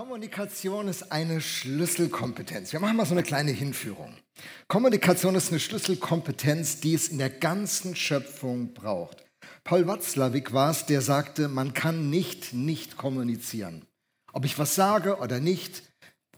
Kommunikation ist eine Schlüsselkompetenz. Wir machen mal so eine kleine Hinführung. Kommunikation ist eine Schlüsselkompetenz, die es in der ganzen Schöpfung braucht. Paul Watzlawick war es, der sagte, man kann nicht nicht kommunizieren. Ob ich was sage oder nicht,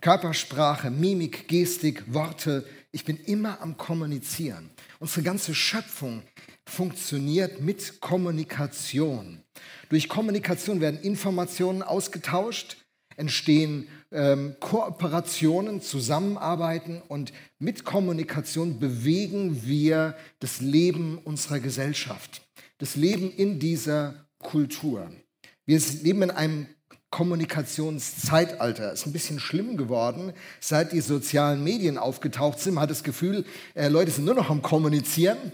Körpersprache, Mimik, Gestik, Worte, ich bin immer am Kommunizieren. Unsere ganze Schöpfung funktioniert mit Kommunikation. Durch Kommunikation werden Informationen ausgetauscht, entstehen ähm, Kooperationen, Zusammenarbeiten und mit Kommunikation bewegen wir das Leben unserer Gesellschaft, das Leben in dieser Kultur. Wir leben in einem Kommunikationszeitalter. Ist ein bisschen schlimm geworden, seit die sozialen Medien aufgetaucht sind. Man hat das Gefühl, äh, Leute sind nur noch am Kommunizieren.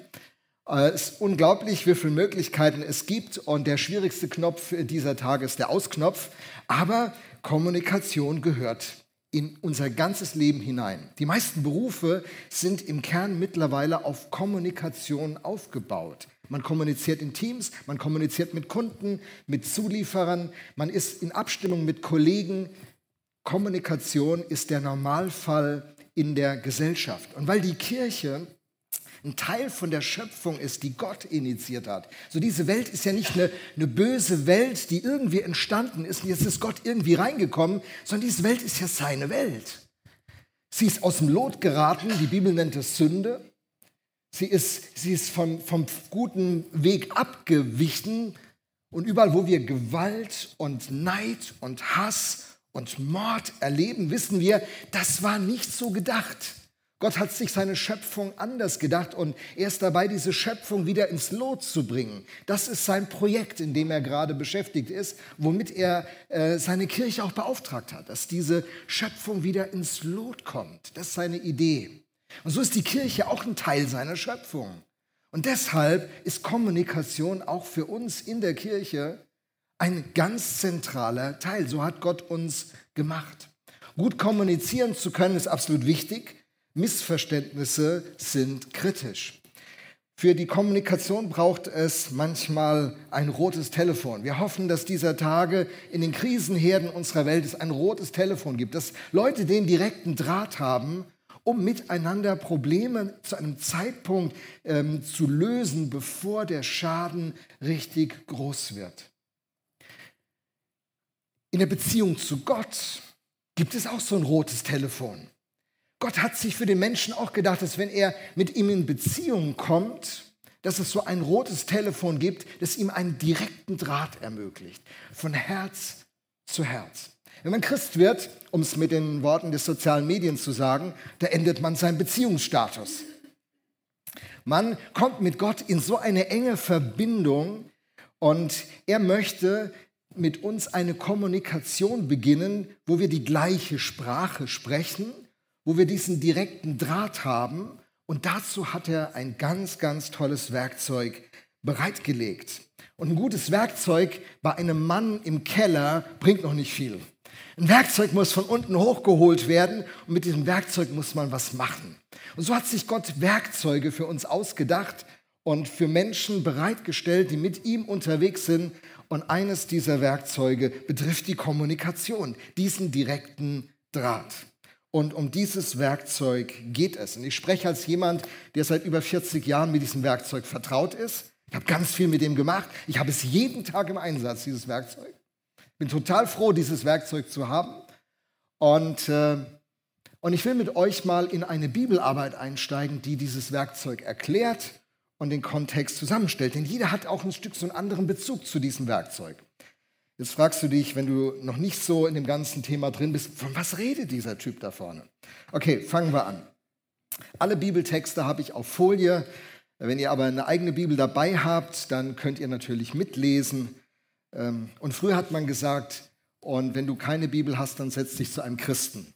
Äh, es ist unglaublich, wie viele Möglichkeiten es gibt. Und der schwierigste Knopf dieser Tage ist der Ausknopf. Aber Kommunikation gehört in unser ganzes Leben hinein. Die meisten Berufe sind im Kern mittlerweile auf Kommunikation aufgebaut. Man kommuniziert in Teams, man kommuniziert mit Kunden, mit Zulieferern, man ist in Abstimmung mit Kollegen. Kommunikation ist der Normalfall in der Gesellschaft. Und weil die Kirche ein Teil von der Schöpfung ist, die Gott initiiert hat. So diese Welt ist ja nicht eine, eine böse Welt, die irgendwie entstanden ist und jetzt ist Gott irgendwie reingekommen, sondern diese Welt ist ja seine Welt. Sie ist aus dem Lot geraten, die Bibel nennt es Sünde. Sie ist, sie ist vom, vom guten Weg abgewichen und überall, wo wir Gewalt und Neid und Hass und Mord erleben, wissen wir, das war nicht so gedacht. Gott hat sich seine Schöpfung anders gedacht und er ist dabei, diese Schöpfung wieder ins Lot zu bringen. Das ist sein Projekt, in dem er gerade beschäftigt ist, womit er äh, seine Kirche auch beauftragt hat, dass diese Schöpfung wieder ins Lot kommt. Das ist seine Idee. Und so ist die Kirche auch ein Teil seiner Schöpfung. Und deshalb ist Kommunikation auch für uns in der Kirche ein ganz zentraler Teil. So hat Gott uns gemacht. Gut kommunizieren zu können ist absolut wichtig. Missverständnisse sind kritisch. Für die Kommunikation braucht es manchmal ein rotes Telefon. Wir hoffen, dass dieser Tage in den Krisenherden unserer Welt es ein rotes Telefon gibt, dass Leute den direkten Draht haben, um miteinander Probleme zu einem Zeitpunkt ähm, zu lösen, bevor der Schaden richtig groß wird. In der Beziehung zu Gott gibt es auch so ein rotes Telefon. Gott hat sich für den Menschen auch gedacht, dass wenn er mit ihm in Beziehung kommt, dass es so ein rotes Telefon gibt, das ihm einen direkten Draht ermöglicht, von Herz zu Herz. Wenn man Christ wird, um es mit den Worten des sozialen Medien zu sagen, da endet man seinen Beziehungsstatus. Man kommt mit Gott in so eine enge Verbindung und er möchte mit uns eine Kommunikation beginnen, wo wir die gleiche Sprache sprechen, wo wir diesen direkten Draht haben. Und dazu hat er ein ganz, ganz tolles Werkzeug bereitgelegt. Und ein gutes Werkzeug bei einem Mann im Keller bringt noch nicht viel. Ein Werkzeug muss von unten hochgeholt werden und mit diesem Werkzeug muss man was machen. Und so hat sich Gott Werkzeuge für uns ausgedacht und für Menschen bereitgestellt, die mit ihm unterwegs sind. Und eines dieser Werkzeuge betrifft die Kommunikation, diesen direkten Draht. Und um dieses Werkzeug geht es. Und ich spreche als jemand, der seit über 40 Jahren mit diesem Werkzeug vertraut ist. Ich habe ganz viel mit dem gemacht. Ich habe es jeden Tag im Einsatz, dieses Werkzeug. Bin total froh, dieses Werkzeug zu haben. Und, äh, und ich will mit euch mal in eine Bibelarbeit einsteigen, die dieses Werkzeug erklärt und den Kontext zusammenstellt. Denn jeder hat auch ein Stück so einen anderen Bezug zu diesem Werkzeug. Jetzt fragst du dich, wenn du noch nicht so in dem ganzen Thema drin bist, von was redet dieser Typ da vorne? Okay, fangen wir an. Alle Bibeltexte habe ich auf Folie. Wenn ihr aber eine eigene Bibel dabei habt, dann könnt ihr natürlich mitlesen. Ähm, und früher hat man gesagt, und wenn du keine Bibel hast, dann setz dich zu einem Christen.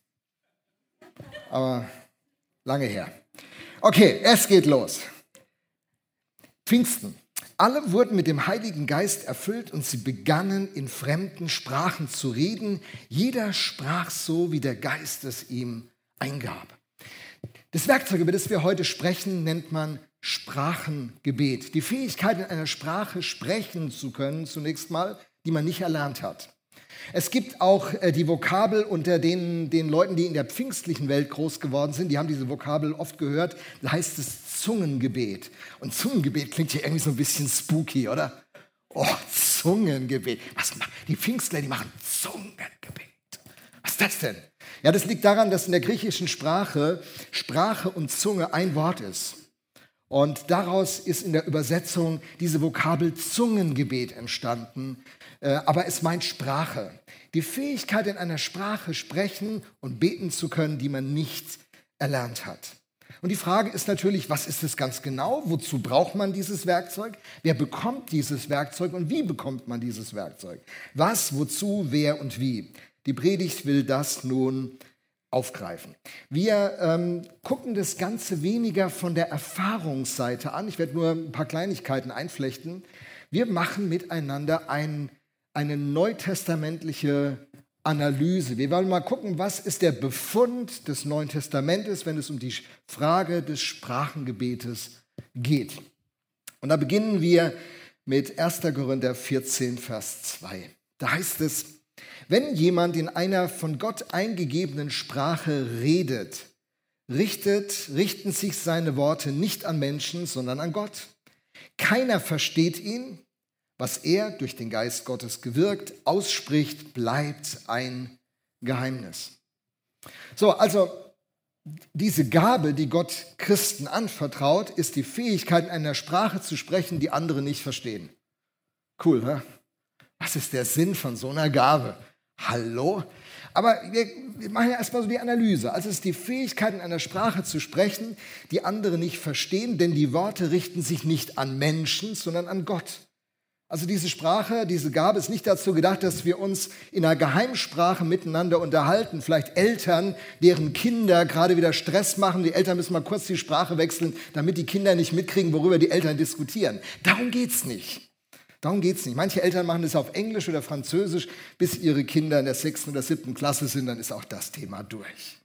Aber lange her. Okay, es geht los. Pfingsten. Alle wurden mit dem Heiligen Geist erfüllt und sie begannen in fremden Sprachen zu reden. Jeder sprach so, wie der Geist es ihm eingab. Das Werkzeug, über das wir heute sprechen, nennt man Sprachengebet. Die Fähigkeit, in einer Sprache sprechen zu können, zunächst mal, die man nicht erlernt hat. Es gibt auch äh, die Vokabel unter den, den Leuten, die in der pfingstlichen Welt groß geworden sind, die haben diese Vokabel oft gehört, da heißt es Zungengebet. Und Zungengebet klingt hier irgendwie so ein bisschen spooky, oder? Oh, Zungengebet. Was machen die Pfingstler, die machen Zungengebet. Was ist das denn? Ja, das liegt daran, dass in der griechischen Sprache Sprache und Zunge ein Wort ist. Und daraus ist in der Übersetzung diese Vokabel Zungengebet entstanden. Äh, aber es meint Sprache. Die Fähigkeit, in einer Sprache sprechen und beten zu können, die man nicht erlernt hat. Und die Frage ist natürlich, was ist es ganz genau? Wozu braucht man dieses Werkzeug? Wer bekommt dieses Werkzeug und wie bekommt man dieses Werkzeug? Was, wozu, wer und wie? Die Predigt will das nun aufgreifen. Wir ähm, gucken das Ganze weniger von der Erfahrungsseite an. Ich werde nur ein paar Kleinigkeiten einflechten. Wir machen miteinander ein, eine neutestamentliche Analyse. Wir wollen mal gucken, was ist der Befund des Neuen Testamentes, wenn es um die Frage des Sprachengebetes geht. Und da beginnen wir mit 1. Korinther 14, Vers 2. Da heißt es, wenn jemand in einer von Gott eingegebenen Sprache redet, richtet, richten sich seine Worte nicht an Menschen, sondern an Gott. Keiner versteht ihn. Was er durch den Geist Gottes gewirkt, ausspricht, bleibt ein Geheimnis. So, also diese Gabe, die Gott Christen anvertraut, ist die Fähigkeit, in einer Sprache zu sprechen, die andere nicht verstehen. Cool, ne? Was ist der Sinn von so einer Gabe? Hallo? Aber wir, wir machen ja erstmal so die Analyse. Also es ist die Fähigkeit, in einer Sprache zu sprechen, die andere nicht verstehen, denn die Worte richten sich nicht an Menschen, sondern an Gott. Also diese Sprache, diese Gabe ist nicht dazu gedacht, dass wir uns in einer Geheimsprache miteinander unterhalten. Vielleicht Eltern, deren Kinder gerade wieder Stress machen. Die Eltern müssen mal kurz die Sprache wechseln, damit die Kinder nicht mitkriegen, worüber die Eltern diskutieren. Darum geht es nicht. Darum geht es nicht. Manche Eltern machen das auf Englisch oder Französisch, bis ihre Kinder in der sechsten oder siebten Klasse sind, dann ist auch das Thema durch.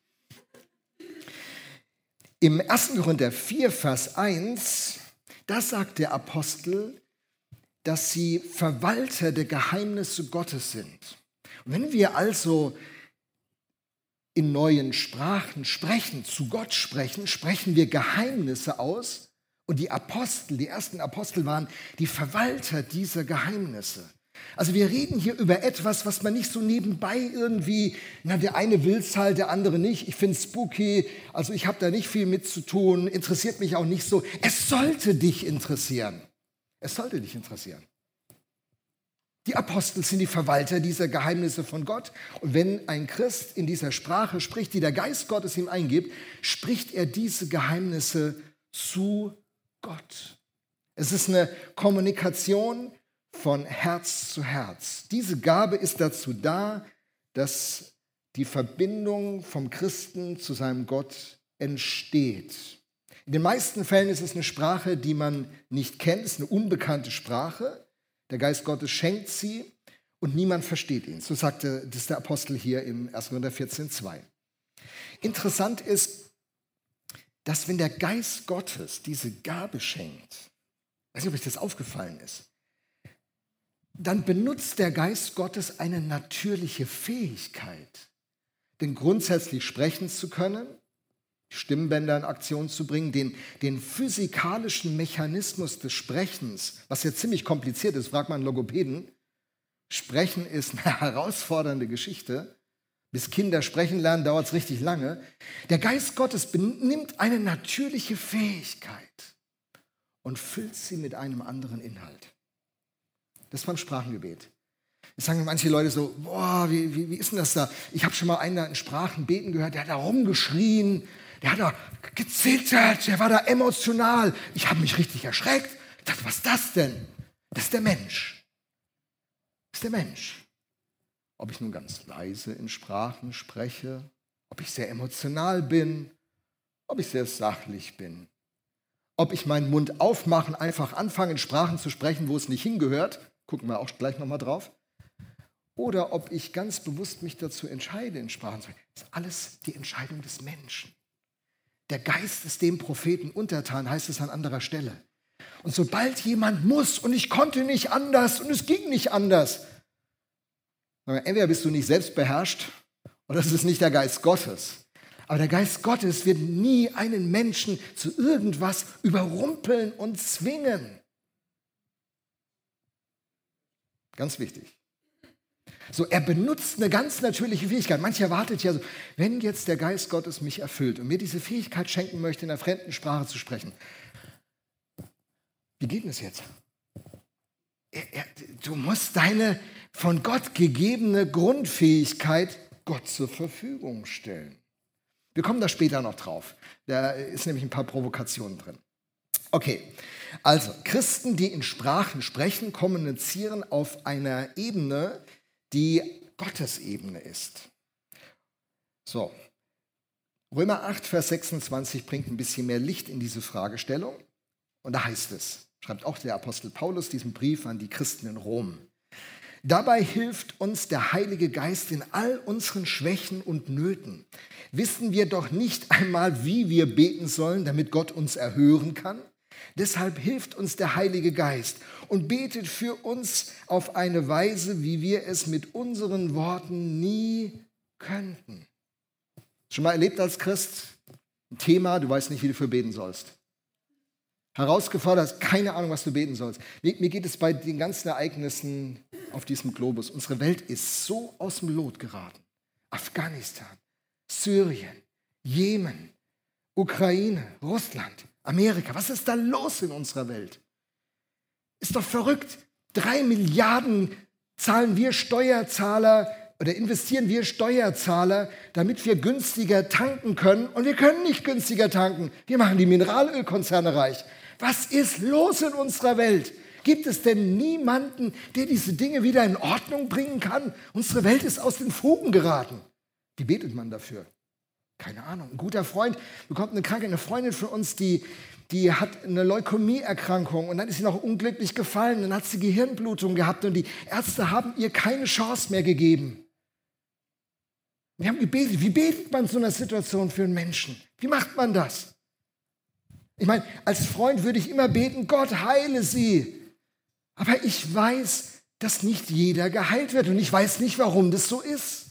Im 1. Korinther 4, Vers 1, da sagt der Apostel, dass sie Verwalter der Geheimnisse Gottes sind. Und wenn wir also in neuen Sprachen sprechen, zu Gott sprechen, sprechen wir Geheimnisse aus, und die Apostel, die ersten Apostel waren die Verwalter dieser Geheimnisse. Also wir reden hier über etwas, was man nicht so nebenbei irgendwie, na der eine will es halt, der andere nicht. Ich finde es spooky, also ich habe da nicht viel mit zu tun, interessiert mich auch nicht so. Es sollte dich interessieren. Es sollte dich interessieren. Die Apostel sind die Verwalter dieser Geheimnisse von Gott. Und wenn ein Christ in dieser Sprache spricht, die der Geist Gottes ihm eingibt, spricht er diese Geheimnisse zu Gott. Es ist eine Kommunikation von Herz zu Herz. Diese Gabe ist dazu da, dass die Verbindung vom Christen zu seinem Gott entsteht. In den meisten Fällen ist es eine Sprache, die man nicht kennt, es ist eine unbekannte Sprache. Der Geist Gottes schenkt sie und niemand versteht ihn. So sagte das der Apostel hier im 1. Korinther 14,2. Interessant ist, dass wenn der Geist Gottes diese Gabe schenkt, weiß nicht, ob euch das aufgefallen ist, dann benutzt der Geist Gottes eine natürliche Fähigkeit, denn grundsätzlich sprechen zu können, Stimmbänder in Aktion zu bringen, den, den physikalischen Mechanismus des Sprechens, was ja ziemlich kompliziert ist, fragt man Logopäden. Sprechen ist eine herausfordernde Geschichte. Bis Kinder sprechen lernen, dauert es richtig lange. Der Geist Gottes nimmt eine natürliche Fähigkeit und füllt sie mit einem anderen Inhalt. Das ist beim Sprachengebet. Jetzt sagen manche Leute so, boah, wie, wie, wie ist denn das da? Ich habe schon mal einen in Sprachen beten gehört, der hat da rumgeschrien, der hat da gezittert, der war da emotional. Ich habe mich richtig erschreckt. Ich dachte, was ist das denn? Das ist der Mensch. Das ist der Mensch. Ob ich nun ganz leise in Sprachen spreche, ob ich sehr emotional bin, ob ich sehr sachlich bin, ob ich meinen Mund aufmachen, einfach anfange in Sprachen zu sprechen, wo es nicht hingehört, gucken wir auch gleich nochmal drauf, oder ob ich ganz bewusst mich dazu entscheide, in Sprachen zu sprechen. Das ist alles die Entscheidung des Menschen. Der Geist ist dem Propheten untertan, heißt es an anderer Stelle. Und sobald jemand muss und ich konnte nicht anders und es ging nicht anders, Entweder bist du nicht selbst beherrscht oder es ist nicht der Geist Gottes. Aber der Geist Gottes wird nie einen Menschen zu irgendwas überrumpeln und zwingen. Ganz wichtig. So, er benutzt eine ganz natürliche Fähigkeit. Manche erwartet ja so, wenn jetzt der Geist Gottes mich erfüllt und mir diese Fähigkeit schenken möchte, in einer fremden Sprache zu sprechen, wie geht es jetzt? Er, er, du musst deine von Gott gegebene Grundfähigkeit Gott zur Verfügung stellen. Wir kommen da später noch drauf. Da ist nämlich ein paar Provokationen drin. Okay, also Christen, die in Sprachen sprechen, kommunizieren auf einer Ebene, die Gottes Ebene ist. So, Römer 8, Vers 26 bringt ein bisschen mehr Licht in diese Fragestellung. Und da heißt es, schreibt auch der Apostel Paulus diesen Brief an die Christen in Rom. Dabei hilft uns der Heilige Geist in all unseren Schwächen und Nöten. Wissen wir doch nicht einmal, wie wir beten sollen, damit Gott uns erhören kann? Deshalb hilft uns der Heilige Geist und betet für uns auf eine Weise, wie wir es mit unseren Worten nie könnten. Schon mal erlebt als Christ ein Thema, du weißt nicht, wie du für beten sollst. Herausgefordert, hast keine Ahnung, was du beten sollst. Mir, geht es bei den ganzen Ereignissen auf diesem Globus. Unsere Welt ist so aus dem Lot geraten. Afghanistan, Syrien, Jemen, Ukraine, Russland, Amerika. Was ist da los in unserer Welt? Ist doch verrückt. Drei Milliarden zahlen wir Steuerzahler oder investieren wir Steuerzahler, damit wir günstiger tanken können. Und wir können nicht günstiger tanken. Wir machen die Mineralölkonzerne reich. Was ist los in unserer Welt? Gibt es denn niemanden, der diese Dinge wieder in Ordnung bringen kann? Unsere Welt ist aus den Fugen geraten. Wie betet man dafür? Keine Ahnung. Ein guter Freund bekommt eine Krankheit. Eine Freundin von uns, die, die hat eine Leukämieerkrankung und dann ist sie noch unglücklich gefallen. Dann hat sie Gehirnblutung gehabt und die Ärzte haben ihr keine Chance mehr gegeben. Wir haben gebetet. Wie betet man so einer Situation für einen Menschen? Wie macht man das? Ich meine, als Freund würde ich immer beten, Gott heile sie. Aber ich weiß, dass nicht jeder geheilt wird und ich weiß nicht, warum das so ist.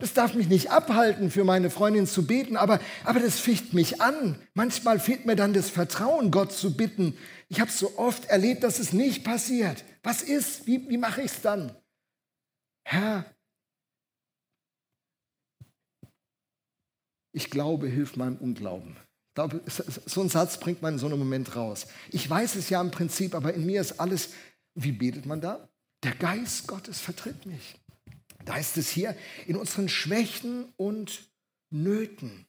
Das darf mich nicht abhalten, für meine Freundin zu beten, aber, aber das ficht mich an. Manchmal fehlt mir dann das Vertrauen, Gott zu bitten. Ich habe so oft erlebt, dass es nicht passiert. Was ist? Wie, wie mache ich es dann? Herr, ich glaube, hilf meinem Unglauben. Ich glaube, so einen Satz bringt man in so einem Moment raus. Ich weiß es ja im Prinzip, aber in mir ist alles. Wie betet man da? Der Geist Gottes vertritt mich. Da heißt es hier, in unseren Schwächen und Nöten.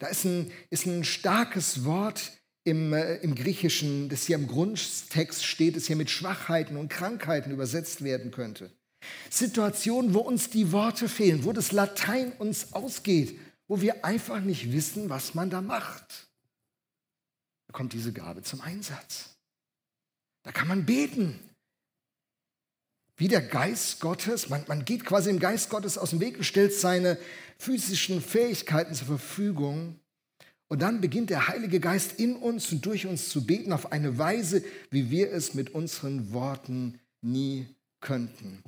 Da ist ein, ist ein starkes Wort im, äh, im Griechischen, das hier im Grundtext steht, das hier mit Schwachheiten und Krankheiten übersetzt werden könnte. Situationen, wo uns die Worte fehlen, wo das Latein uns ausgeht, wo wir einfach nicht wissen, was man da macht. Da kommt diese Gabe zum Einsatz. Da kann man beten wie der Geist Gottes, man, man geht quasi dem Geist Gottes aus dem Weg und stellt seine physischen Fähigkeiten zur Verfügung. Und dann beginnt der Heilige Geist in uns und durch uns zu beten auf eine Weise, wie wir es mit unseren Worten nie könnten.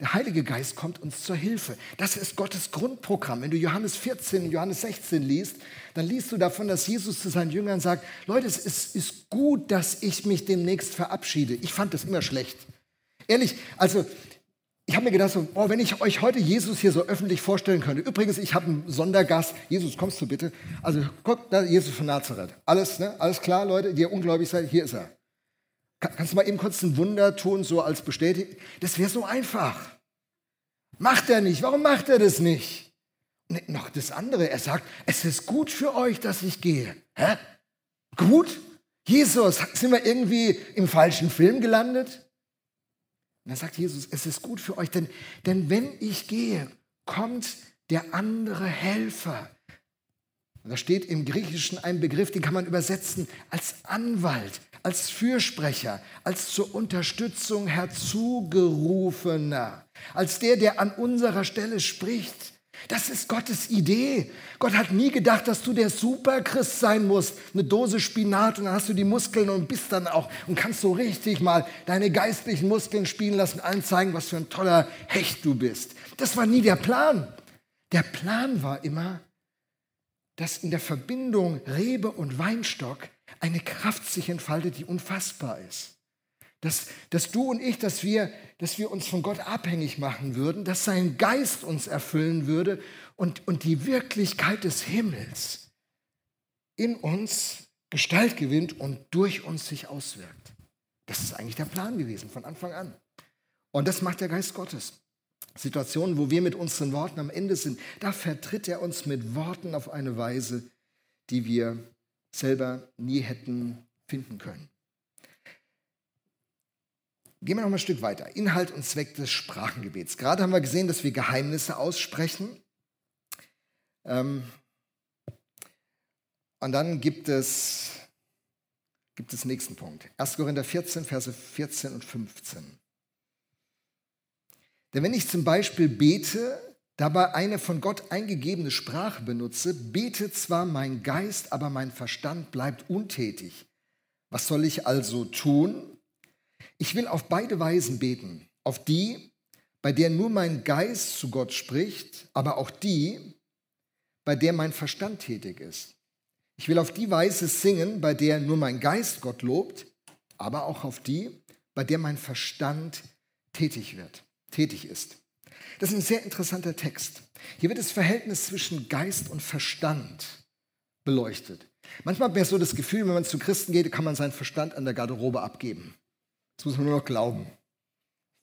Der Heilige Geist kommt uns zur Hilfe. Das ist Gottes Grundprogramm. Wenn du Johannes 14, Johannes 16 liest, dann liest du davon, dass Jesus zu seinen Jüngern sagt, Leute, es ist gut, dass ich mich demnächst verabschiede. Ich fand das immer schlecht. Ehrlich, also ich habe mir gedacht, so, oh, wenn ich euch heute Jesus hier so öffentlich vorstellen könnte. Übrigens, ich habe einen Sondergast. Jesus, kommst du bitte? Also guck, da Jesus von Nazareth. Alles, ne? Alles klar, Leute, die ihr ungläubig seid, hier ist er. Kannst du mal eben kurz ein Wunder tun, so als bestätigt? Das wäre so einfach. Macht er nicht. Warum macht er das nicht? Und noch das andere, er sagt, es ist gut für euch, dass ich gehe. Hä? Gut? Jesus, sind wir irgendwie im falschen Film gelandet? Und dann sagt Jesus, es ist gut für euch, denn, denn wenn ich gehe, kommt der andere Helfer. Und da steht im Griechischen ein Begriff, den kann man übersetzen als Anwalt, als Fürsprecher, als zur Unterstützung herzugerufener, als der, der an unserer Stelle spricht. Das ist Gottes Idee. Gott hat nie gedacht, dass du der Superchrist sein musst. Eine Dose Spinat und dann hast du die Muskeln und bist dann auch und kannst so richtig mal deine geistlichen Muskeln spielen lassen, allen zeigen, was für ein toller Hecht du bist. Das war nie der Plan. Der Plan war immer, dass in der Verbindung Rebe und Weinstock eine Kraft sich entfaltet, die unfassbar ist. Dass, dass du und ich, dass wir, dass wir uns von Gott abhängig machen würden, dass sein Geist uns erfüllen würde und, und die Wirklichkeit des Himmels in uns Gestalt gewinnt und durch uns sich auswirkt. Das ist eigentlich der Plan gewesen von Anfang an. Und das macht der Geist Gottes. Situationen, wo wir mit unseren Worten am Ende sind, da vertritt er uns mit Worten auf eine Weise, die wir selber nie hätten finden können. Gehen wir noch mal ein Stück weiter. Inhalt und Zweck des Sprachengebets. Gerade haben wir gesehen, dass wir Geheimnisse aussprechen. Ähm, und dann gibt es, gibt es nächsten Punkt. 1. Korinther 14, Verse 14 und 15. Denn wenn ich zum Beispiel bete, dabei eine von Gott eingegebene Sprache benutze, betet zwar mein Geist, aber mein Verstand bleibt untätig. Was soll ich also tun? Ich will auf beide Weisen beten. Auf die, bei der nur mein Geist zu Gott spricht, aber auch die, bei der mein Verstand tätig ist. Ich will auf die Weise singen, bei der nur mein Geist Gott lobt, aber auch auf die, bei der mein Verstand tätig wird, tätig ist. Das ist ein sehr interessanter Text. Hier wird das Verhältnis zwischen Geist und Verstand beleuchtet. Manchmal hat man so das Gefühl, wenn man zu Christen geht, kann man seinen Verstand an der Garderobe abgeben. Das muss man nur noch glauben.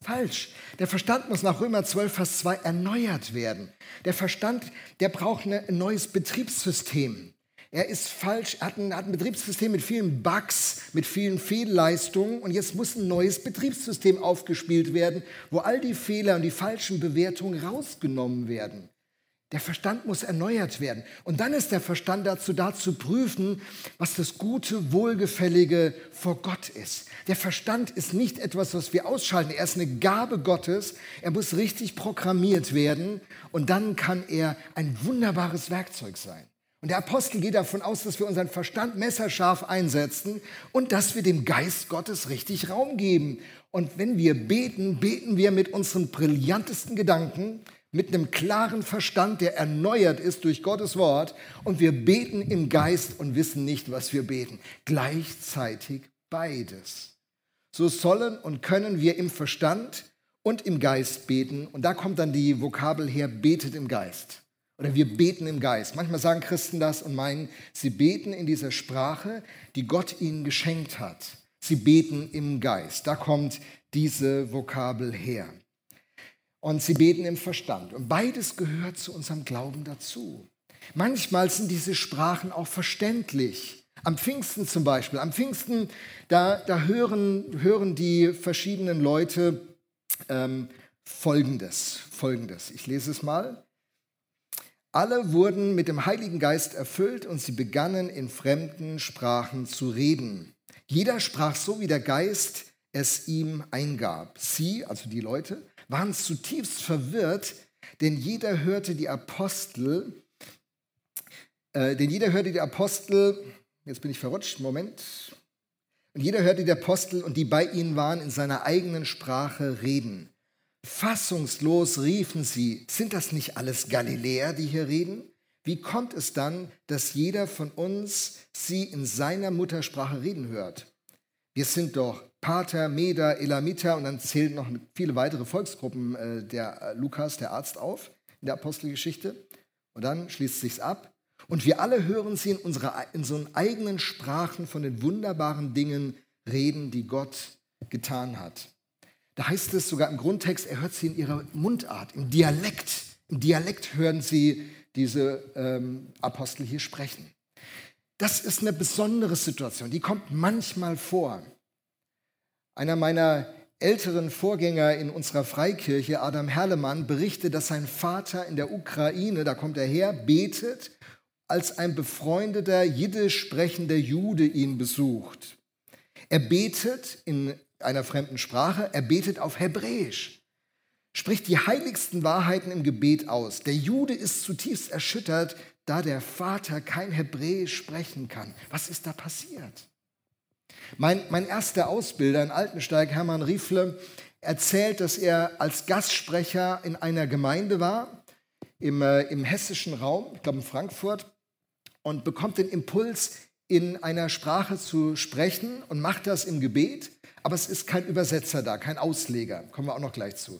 Falsch. Der Verstand muss nach Römer 12, Vers 2 erneuert werden. Der Verstand, der braucht ein neues Betriebssystem. Er ist falsch, er hat ein, hat ein Betriebssystem mit vielen Bugs, mit vielen Fehlleistungen und jetzt muss ein neues Betriebssystem aufgespielt werden, wo all die Fehler und die falschen Bewertungen rausgenommen werden. Der Verstand muss erneuert werden. Und dann ist der Verstand dazu da, zu prüfen, was das Gute, Wohlgefällige vor Gott ist. Der Verstand ist nicht etwas, was wir ausschalten. Er ist eine Gabe Gottes. Er muss richtig programmiert werden. Und dann kann er ein wunderbares Werkzeug sein. Und der Apostel geht davon aus, dass wir unseren Verstand messerscharf einsetzen und dass wir dem Geist Gottes richtig Raum geben. Und wenn wir beten, beten wir mit unseren brillantesten Gedanken, mit einem klaren Verstand, der erneuert ist durch Gottes Wort und wir beten im Geist und wissen nicht, was wir beten. Gleichzeitig beides. So sollen und können wir im Verstand und im Geist beten und da kommt dann die Vokabel her, betet im Geist. Oder wir beten im Geist. Manchmal sagen Christen das und meinen, sie beten in dieser Sprache, die Gott ihnen geschenkt hat. Sie beten im Geist. Da kommt diese Vokabel her und sie beten im Verstand. Und beides gehört zu unserem Glauben dazu. Manchmal sind diese Sprachen auch verständlich. Am Pfingsten zum Beispiel. Am Pfingsten, da, da hören, hören die verschiedenen Leute ähm, Folgendes, Folgendes. Ich lese es mal. Alle wurden mit dem Heiligen Geist erfüllt und sie begannen in fremden Sprachen zu reden. Jeder sprach so, wie der Geist es ihm eingab. Sie, also die Leute, waren zutiefst verwirrt, denn jeder hörte die Apostel, äh, denn jeder hörte die Apostel, jetzt bin ich verrutscht, Moment, und jeder hörte die Apostel und die bei ihnen waren in seiner eigenen Sprache reden. Fassungslos riefen sie, sind das nicht alles Galiläer, die hier reden? Wie kommt es dann, dass jeder von uns sie in seiner Muttersprache reden hört? Wir sind doch Pater, Meda, Elamita und dann zählen noch viele weitere Volksgruppen äh, der äh, Lukas, der Arzt, auf in der Apostelgeschichte. Und dann schließt sich's ab. Und wir alle hören sie in, unserer, in so eigenen Sprachen von den wunderbaren Dingen reden, die Gott getan hat. Da heißt es sogar im Grundtext, er hört sie in ihrer Mundart, im Dialekt. Im Dialekt hören sie diese ähm, Apostel hier sprechen. Das ist eine besondere Situation, die kommt manchmal vor. Einer meiner älteren Vorgänger in unserer Freikirche, Adam Herlemann, berichtet, dass sein Vater in der Ukraine, da kommt er her, betet, als ein befreundeter jiddisch sprechender Jude ihn besucht. Er betet in einer fremden Sprache, er betet auf Hebräisch. spricht die heiligsten Wahrheiten im Gebet aus. Der Jude ist zutiefst erschüttert, da der Vater kein Hebräisch sprechen kann. Was ist da passiert? Mein, mein erster Ausbilder in Altensteig, Hermann Riefle, erzählt, dass er als Gastsprecher in einer Gemeinde war, im, äh, im hessischen Raum, ich glaube in Frankfurt, und bekommt den Impuls, in einer Sprache zu sprechen und macht das im Gebet, aber es ist kein Übersetzer da, kein Ausleger. Kommen wir auch noch gleich zu.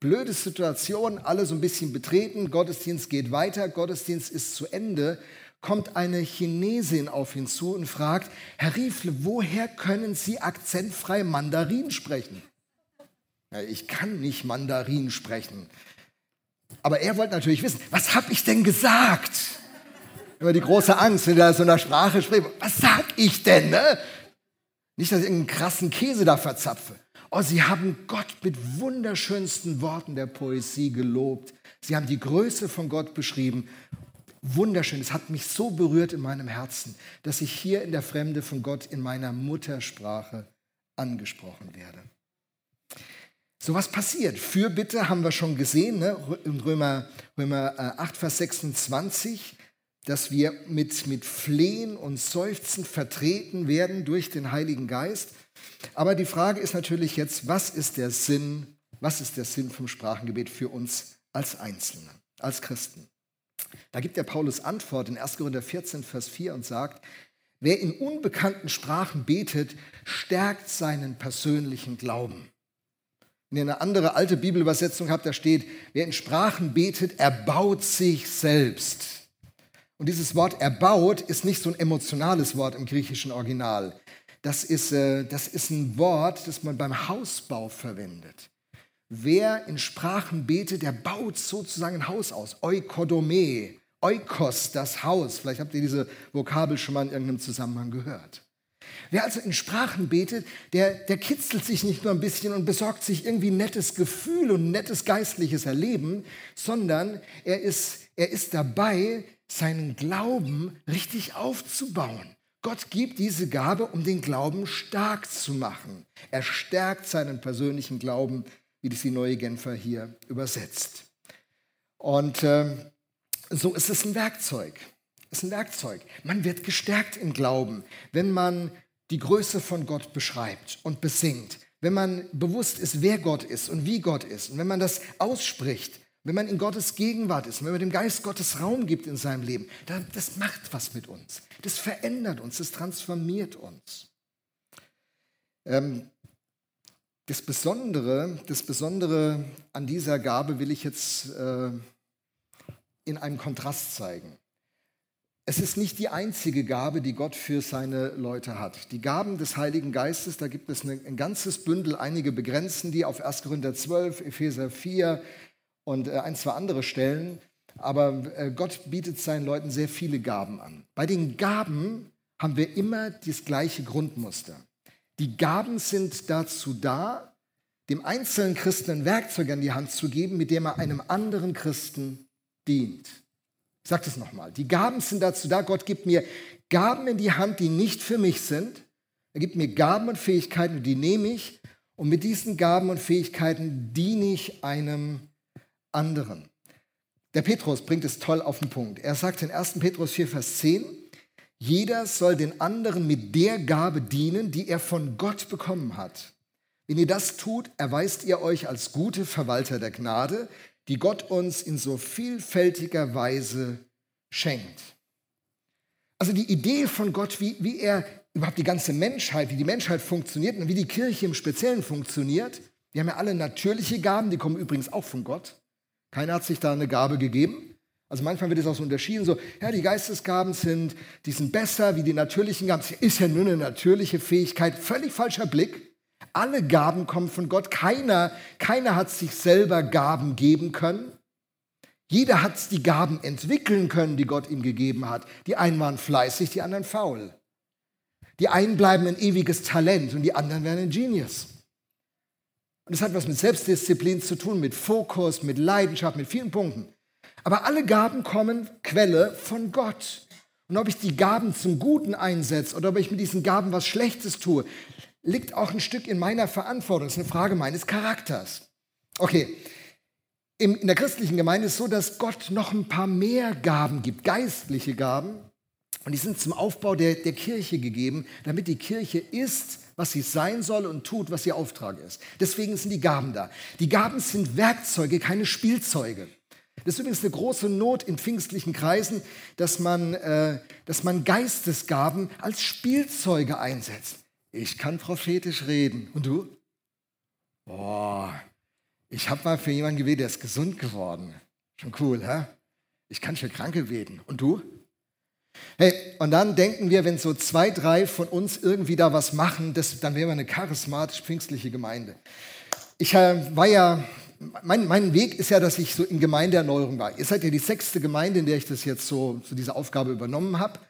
Blöde Situation, alle so ein bisschen betreten, Gottesdienst geht weiter, Gottesdienst ist zu Ende, kommt eine Chinesin auf ihn zu und fragt, Herr Riefle, woher können Sie akzentfrei Mandarin sprechen? Ja, ich kann nicht Mandarin sprechen. Aber er wollte natürlich wissen, was habe ich denn gesagt? Immer die große Angst, wenn er so einer Sprache spricht. Was sag ich denn? Ne? Nicht, dass ich irgendeinen krassen Käse da verzapfe. Oh, sie haben Gott mit wunderschönsten Worten der Poesie gelobt. Sie haben die Größe von Gott beschrieben. Wunderschön. Es hat mich so berührt in meinem Herzen, dass ich hier in der Fremde von Gott in meiner Muttersprache angesprochen werde. So was passiert. Fürbitte haben wir schon gesehen, ne? in Römer, Römer 8, äh, Vers 26, dass wir mit, mit Flehen und Seufzen vertreten werden durch den Heiligen Geist. Aber die Frage ist natürlich jetzt, was ist der Sinn, was ist der Sinn vom Sprachengebet für uns als Einzelne, als Christen? Da gibt der Paulus Antwort in 1. Korinther 14, Vers 4 und sagt, wer in unbekannten Sprachen betet, stärkt seinen persönlichen Glauben. Wenn ihr eine andere alte Bibelübersetzung habt, da steht, wer in Sprachen betet, erbaut sich selbst. Und dieses Wort erbaut ist nicht so ein emotionales Wort im griechischen Original. Das ist, äh, das ist ein Wort, das man beim Hausbau verwendet. Wer in Sprachen betet, der baut sozusagen ein Haus aus. Eukodome, Eukos, das Haus. Vielleicht habt ihr diese Vokabel schon mal in irgendeinem Zusammenhang gehört. Wer also in Sprachen betet, der, der kitzelt sich nicht nur ein bisschen und besorgt sich irgendwie nettes Gefühl und nettes geistliches Erleben, sondern er ist, er ist dabei, seinen Glauben richtig aufzubauen. Gott gibt diese Gabe, um den Glauben stark zu machen. Er stärkt seinen persönlichen Glauben, wie das die neue Genfer hier übersetzt. Und äh, so ist es ein Werkzeug. Es ist ein Werkzeug. Man wird gestärkt im Glauben, wenn man die Größe von Gott beschreibt und besingt, wenn man bewusst ist, wer Gott ist und wie Gott ist und wenn man das ausspricht, wenn man in Gottes Gegenwart ist, wenn man dem Geist Gottes Raum gibt in seinem Leben, dann, das macht was mit uns. Das verändert uns, das transformiert uns. Ähm, das, Besondere, das Besondere an dieser Gabe will ich jetzt äh, in einem Kontrast zeigen. Es ist nicht die einzige Gabe, die Gott für seine Leute hat. Die Gaben des Heiligen Geistes, da gibt es ein ganzes Bündel, einige begrenzen die auf 1. Korinther 12, Epheser 4, und äh, ein, zwei andere Stellen. Aber äh, Gott bietet seinen Leuten sehr viele Gaben an. Bei den Gaben haben wir immer das gleiche Grundmuster. Die Gaben sind dazu da, dem einzelnen Christen ein Werkzeug an die Hand zu geben, mit dem er einem anderen Christen dient. Ich sage das nochmal. Die Gaben sind dazu da, Gott gibt mir Gaben in die Hand, die nicht für mich sind. Er gibt mir Gaben und Fähigkeiten, die nehme ich. Und mit diesen Gaben und Fähigkeiten diene ich einem anderen. Der Petrus bringt es toll auf den Punkt. Er sagt in 1. Petrus 4, Vers 10, jeder soll den anderen mit der Gabe dienen, die er von Gott bekommen hat. Wenn ihr das tut, erweist ihr euch als gute Verwalter der Gnade, die Gott uns in so vielfältiger Weise schenkt. Also die Idee von Gott, wie, wie er überhaupt die ganze Menschheit, wie die Menschheit funktioniert und wie die Kirche im Speziellen funktioniert. Wir haben ja alle natürliche Gaben, die kommen übrigens auch von Gott. Keiner hat sich da eine Gabe gegeben. Also manchmal wird es auch so unterschieden, so, ja, die Geistesgaben sind, die sind besser wie die natürlichen Gaben. Das ist ja nur eine natürliche Fähigkeit. Völlig falscher Blick. Alle Gaben kommen von Gott. Keiner, keiner hat sich selber Gaben geben können. Jeder hat die Gaben entwickeln können, die Gott ihm gegeben hat. Die einen waren fleißig, die anderen faul. Die einen bleiben ein ewiges Talent und die anderen werden ein Genius. Und es hat was mit Selbstdisziplin zu tun, mit Fokus, mit Leidenschaft, mit vielen Punkten. Aber alle Gaben kommen Quelle von Gott. Und ob ich die Gaben zum Guten einsetze oder ob ich mit diesen Gaben was Schlechtes tue, liegt auch ein Stück in meiner Verantwortung. Das ist eine Frage meines Charakters. Okay, in der christlichen Gemeinde ist es so, dass Gott noch ein paar mehr Gaben gibt, geistliche Gaben. Und die sind zum Aufbau der, der Kirche gegeben, damit die Kirche ist, was sie sein soll und tut, was ihr Auftrag ist. Deswegen sind die Gaben da. Die Gaben sind Werkzeuge, keine Spielzeuge. Das ist übrigens eine große Not in pfingstlichen Kreisen, dass man, äh, dass man Geistesgaben als Spielzeuge einsetzt. Ich kann prophetisch reden. Und du? Boah, ich habe mal für jemanden gebetet, der ist gesund geworden. Schon cool, hä? Ich kann für Kranke beten. Und du? Hey, und dann denken wir, wenn so zwei, drei von uns irgendwie da was machen, das, dann wären wir eine charismatisch-pfingstliche Gemeinde. Ich äh, war ja, mein, mein Weg ist ja, dass ich so in Gemeindeerneuerung war. Ihr seid ja die sechste Gemeinde, in der ich das jetzt so, so diese Aufgabe übernommen habe.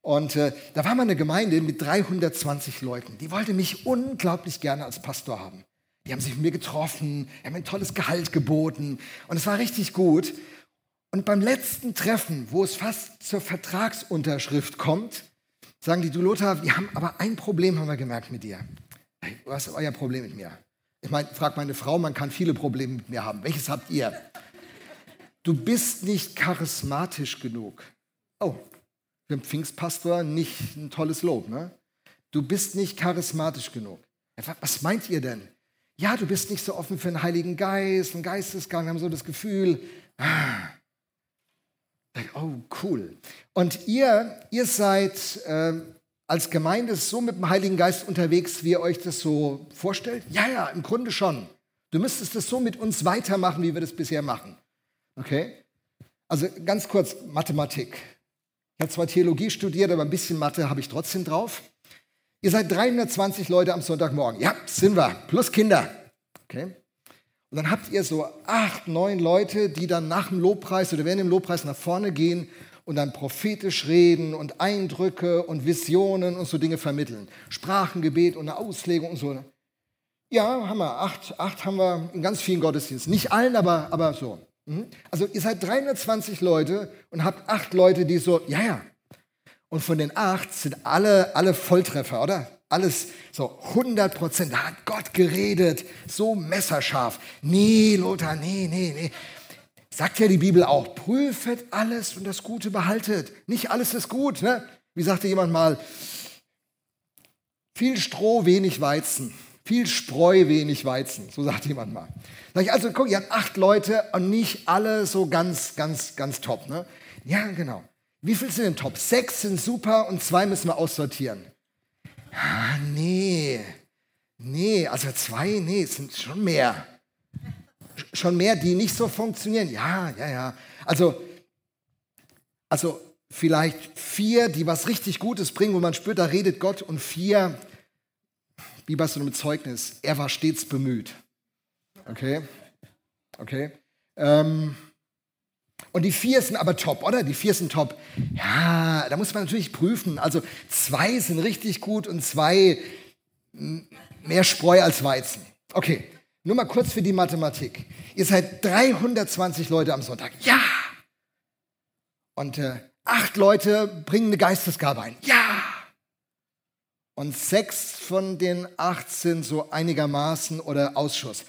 Und äh, da war mal eine Gemeinde mit 320 Leuten. Die wollte mich unglaublich gerne als Pastor haben. Die haben sich mit mir getroffen, haben mir ein tolles Gehalt geboten und es war richtig gut. Und beim letzten Treffen, wo es fast zur Vertragsunterschrift kommt, sagen die, du Lothar, wir haben aber ein Problem, haben wir gemerkt mit dir. Was ist euer Problem mit mir? Ich meine, frag meine Frau, man kann viele Probleme mit mir haben. Welches habt ihr? Du bist nicht charismatisch genug. Oh, für einen Pfingstpastor nicht ein tolles Lob, ne? Du bist nicht charismatisch genug. Was meint ihr denn? ja, du bist nicht so offen für den Heiligen Geist, einen Geistesgang, haben so das Gefühl, ah, oh, cool. Und ihr, ihr seid äh, als Gemeinde so mit dem Heiligen Geist unterwegs, wie ihr euch das so vorstellt? Ja, ja, im Grunde schon. Du müsstest das so mit uns weitermachen, wie wir das bisher machen. Okay? Also ganz kurz, Mathematik. Ich habe zwar Theologie studiert, aber ein bisschen Mathe habe ich trotzdem drauf. Ihr seid 320 Leute am Sonntagmorgen. Ja, sind wir. Plus Kinder. Okay? Und dann habt ihr so acht, neun Leute, die dann nach dem Lobpreis oder während dem Lobpreis nach vorne gehen und dann prophetisch reden und Eindrücke und Visionen und so Dinge vermitteln. Sprachengebet und eine Auslegung und so. Ja, haben wir. Acht, acht haben wir in ganz vielen Gottesdiensten. Nicht allen, aber, aber so. Mhm. Also ihr seid 320 Leute und habt acht Leute, die so, ja, ja, und von den acht sind alle, alle Volltreffer, oder? Alles so 100 Prozent. Da hat Gott geredet, so messerscharf. Nee, Lothar, nee, nee, nee. Sagt ja die Bibel auch, prüfet alles und das Gute behaltet. Nicht alles ist gut, ne? Wie sagte jemand mal, viel Stroh, wenig Weizen. Viel Spreu, wenig Weizen. So sagt jemand mal. Sag ich, also guck, ihr habt acht Leute und nicht alle so ganz, ganz, ganz top, ne? Ja, genau. Wie viel sind denn top? Sechs sind super und zwei müssen wir aussortieren. Ah, nee. Nee, also zwei, nee, es sind schon mehr. Schon mehr, die nicht so funktionieren. Ja, ja, ja. Also, also vielleicht vier, die was richtig Gutes bringen, wo man spürt, da redet Gott. Und vier, wie bei so einem Zeugnis, er war stets bemüht. Okay? Okay? Ähm, und die vier sind aber top, oder? Die vier sind top. Ja, da muss man natürlich prüfen. Also zwei sind richtig gut und zwei mehr Spreu als Weizen. Okay, nur mal kurz für die Mathematik. Ihr seid 320 Leute am Sonntag. Ja! Und äh, acht Leute bringen eine Geistesgabe ein. Ja! Und sechs von den acht sind so einigermaßen oder Ausschuss.